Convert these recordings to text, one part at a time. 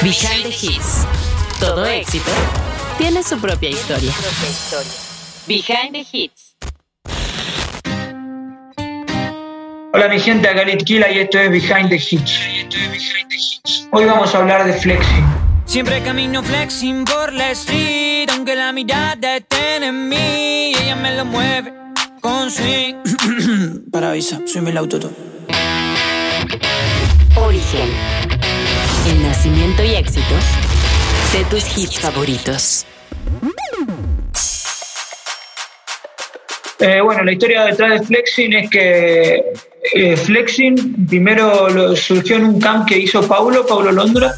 Behind the Hits. Todo éxito tiene su propia historia. Behind the Hits. Hola mi gente, acá Kila y esto es Behind the Hits. Hoy vamos a hablar de flexing. Siempre camino flexing por la street, aunque la mirada esté en mí, ella me lo mueve con swing. Para avisa, soy el autotune. Y éxito de tus hits favoritos. Eh, bueno, la historia detrás de Flexing es que eh, Flexing primero surgió en un camp que hizo Paulo, Paulo Londra,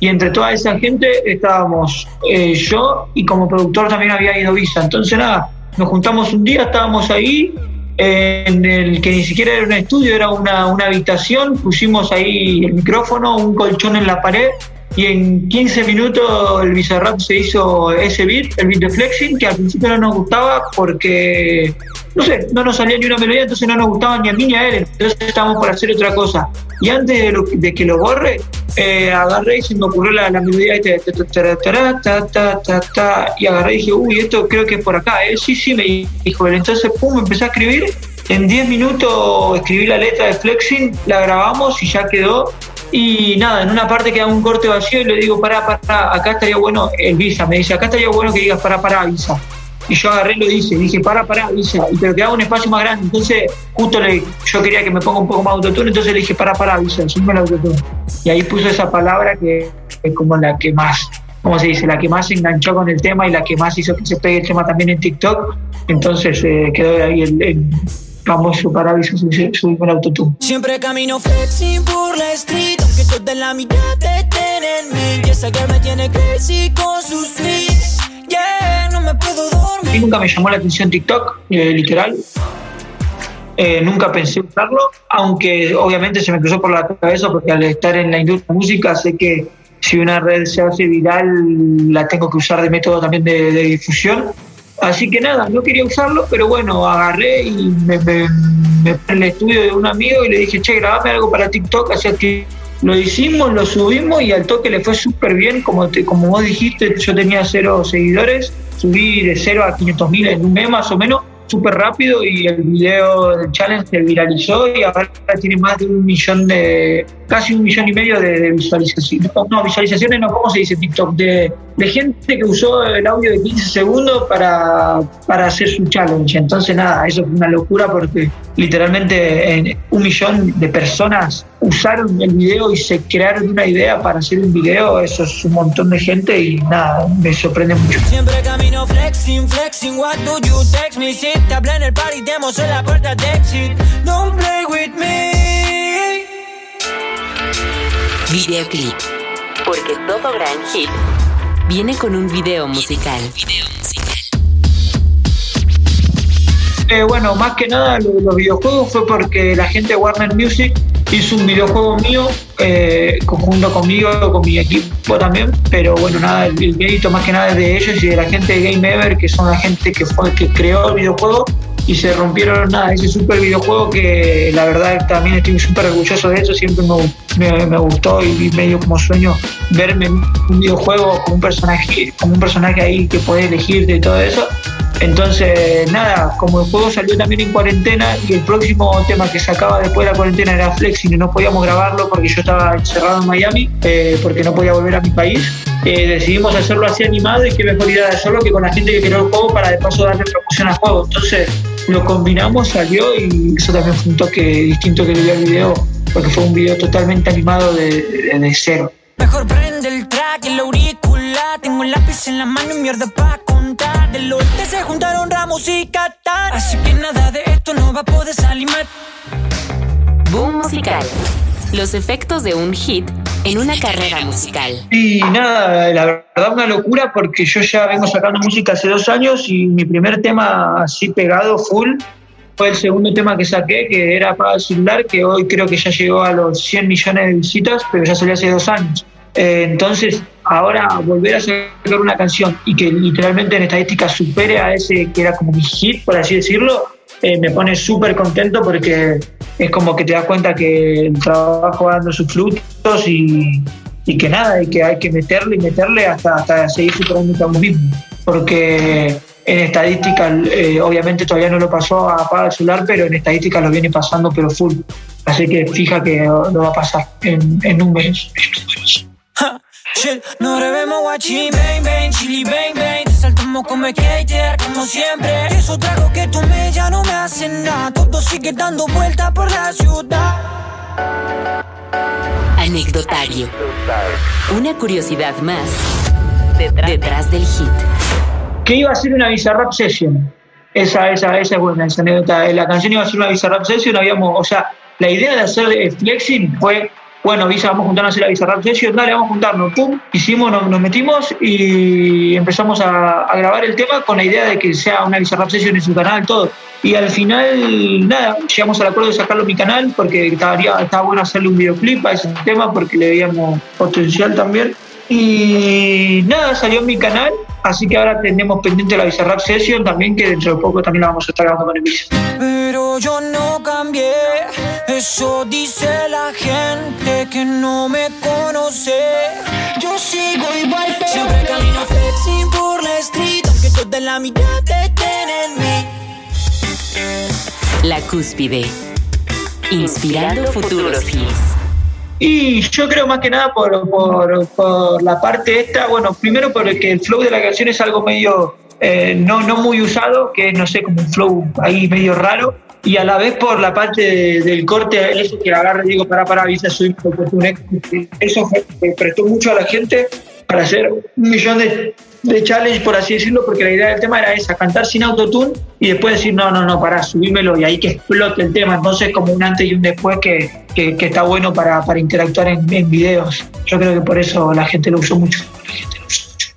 y entre toda esa gente estábamos eh, yo y como productor también había ido Visa. Entonces nada, nos juntamos un día, estábamos ahí en el que ni siquiera era un estudio, era una, una habitación, pusimos ahí el micrófono, un colchón en la pared y en 15 minutos el Bizarrap se hizo ese beat, el beat de Flexing, que al principio no nos gustaba porque, no sé, no nos salía ni una melodía, entonces no nos gustaba ni a mí ni a él, entonces estábamos por hacer otra cosa. Y antes de, que lo borre, eh, agarré y se me ocurrió la, melodía de y agarré y dije, uy, esto creo que es por acá, ¿eh? Sí, sí, me dijo él. Entonces, pum, empecé a escribir. En 10 minutos escribí la letra de Flexing, la grabamos y ya quedó. Y nada, en una parte queda un corte vacío y le digo, pará, pará, acá estaría bueno el visa. Me dice, acá estaría bueno que digas, pará, pará, visa. Y yo agarré y lo hice, dije, pará, pará, visa. Pero quedaba un espacio más grande. Entonces, justo le, yo quería que me ponga un poco más autotune, entonces le dije, pará, pará, visa, sube el autotune. Y ahí puso esa palabra que es como la que más, ¿cómo se dice? La que más se enganchó con el tema y la que más hizo que se pegue el tema también en TikTok. Entonces, eh, quedó ahí el, el famoso paraíso subir con autotune. Siempre camino flexi por la street, aunque toda la mitad. Y esa que me tiene crazy con sus tweets. Me nunca me llamó la atención TikTok, eh, literal. Eh, nunca pensé usarlo, aunque obviamente se me cruzó por la cabeza porque al estar en la industria de música sé que si una red se hace viral la tengo que usar de método también de, difusión Así que nada, no quería usarlo, pero bueno, agarré y me, me, en el estudio de un amigo y le dije, che, grabame algo para TikTok, así que lo hicimos, lo subimos y al toque le fue súper bien, como, como vos dijiste, yo tenía cero seguidores, subí de cero a 500 mil en un mes más o menos, súper rápido y el video del challenge se viralizó y ahora tiene más de un millón de, casi un millón y medio de, visualizaciones. No, visualizaciones no, ¿cómo se dice TikTok? De, de, gente que usó el audio de 15 segundos para, para hacer su challenge. Entonces nada, eso fue una locura porque literalmente un millón de personas usaron el video y se crearon una idea para hacer un video, eso es un montón de gente y nada, me sorprende mucho. Siempre camino flexing, flexing, what do you text me? Si te hablé en el party, demos en la puerta de exit, don't play with me. Videoclip, porque todo gran hit viene con un video musical. Eh, bueno, más que nada los videojuegos fue porque la gente de Warner Music hizo un videojuego mío eh, conjunto conmigo, con mi equipo también, pero bueno, nada, el, mérito más que nada es de ellos y de la gente de Game Ever, que son la gente que fue que creó el videojuego y se rompieron nada, ese super videojuego que la verdad también estoy súper orgulloso de eso, siempre me, me, gustó y medio como sueño verme un videojuego con un personaje, como un personaje ahí que puede elegir de todo eso entonces, nada, como el juego salió también en cuarentena y el próximo tema que sacaba después de la cuarentena era Flex y no podíamos grabarlo porque yo estaba encerrado en Miami, eh, porque no podía volver a mi país, eh, decidimos hacerlo así animado y qué mejor idea de hacerlo que con la gente que creó el juego para de paso darle promoción al juego. Entonces, lo combinamos, salió y eso también fue un toque distinto que le dio al video, porque fue un video totalmente animado de, de, cero. Mejor prende el track, el auricular, tengo un lápiz en la mano y mierda pa' del oeste se juntaron Ramos y Qatar. Así que nada de esto no va a poder salir mal. Boom musical. Los efectos de un hit en una carrera musical. Y nada, la verdad una locura porque yo ya vengo sacando música hace dos años y mi primer tema así pegado full fue el segundo tema que saqué, que era para el celular, que hoy creo que ya llegó a los 100 millones de visitas, pero ya salió hace dos años. Eh, entonces, ahora volver a sacar una canción y que literalmente en estadística supere a ese que era como mi hit, por así decirlo, eh, me pone súper contento porque es como que te das cuenta que el trabajo va dando sus frutos y, y que nada, y que hay que meterle y meterle hasta, hasta seguir superando uno mismo. Porque en estadística, eh, obviamente todavía no lo pasó a el celular, pero en estadística lo viene pasando, pero full. Así que fija que lo va a pasar en, en números. No revemos guachín, bang, bang, chili, bang, bang. Te saltamos como skater, como siempre. Eso trago que tomé ya no me hace nada. Todo sigue dando vueltas por la ciudad. Anecdotario. Una curiosidad más detrás, del hit. Que iba a ser una Bizarrap Session. Esa, esa, esa es buena, esa anécdota. La canción iba a ser una Bizarrap Session, habíamos, o sea, la idea de hacer flexing fue bueno, Visa, vamos a juntarnos a hacer la Bizarrap Session, dale, vamos a juntarnos, pum, hicimos, nos, metimos y empezamos a, grabar el tema con la idea de que sea una Bizarrap Session en su canal, todo. Y al final, nada, llegamos al acuerdo de sacarlo en mi canal porque estaba, estaba bueno hacerle un videoclip a ese tema porque le veíamos potencial también. Y nada, salió en mi canal, así que ahora tenemos pendiente la Bizarrap Session también, que dentro de poco también la vamos a estar grabando con el Pero yo no cambié eso dice la gente que no me conoce. Yo sigo igual, pero siempre camino flexing por la street, aunque toda la mitad te en mí. La cúspide. Inspirando futuros hits. Y yo creo más que nada por, por, por, la parte esta, bueno, primero porque el flow de la canción es algo medio eh, no, no muy usado, que es, no sé, como un flow ahí medio raro y a la vez por la parte del corte, eso que agarra y digo, para, para, avisa, soy Eso me prestó mucho a la gente para hacer un millón de, de challenge, por así decirlo, porque la idea del tema era esa, cantar sin autotune y después decir, no, no, no, para, subímelo y ahí que explote el tema. Entonces, como un antes y un después que, que, está bueno para, para interactuar en, en, videos. Yo creo que por eso la gente lo usó mucho. La gente lo usó mucho.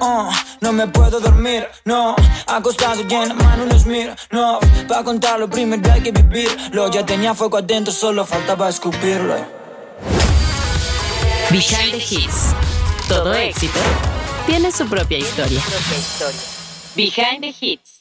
Uh, no me puedo dormir, no. Acostado y en la mano los miro, no. Para contarlo primero hay que vivirlo. Ya tenía fuego adentro, solo faltaba escupirlo. Behind the Hits. Todo éxito tiene su propia historia. Behind the Hits.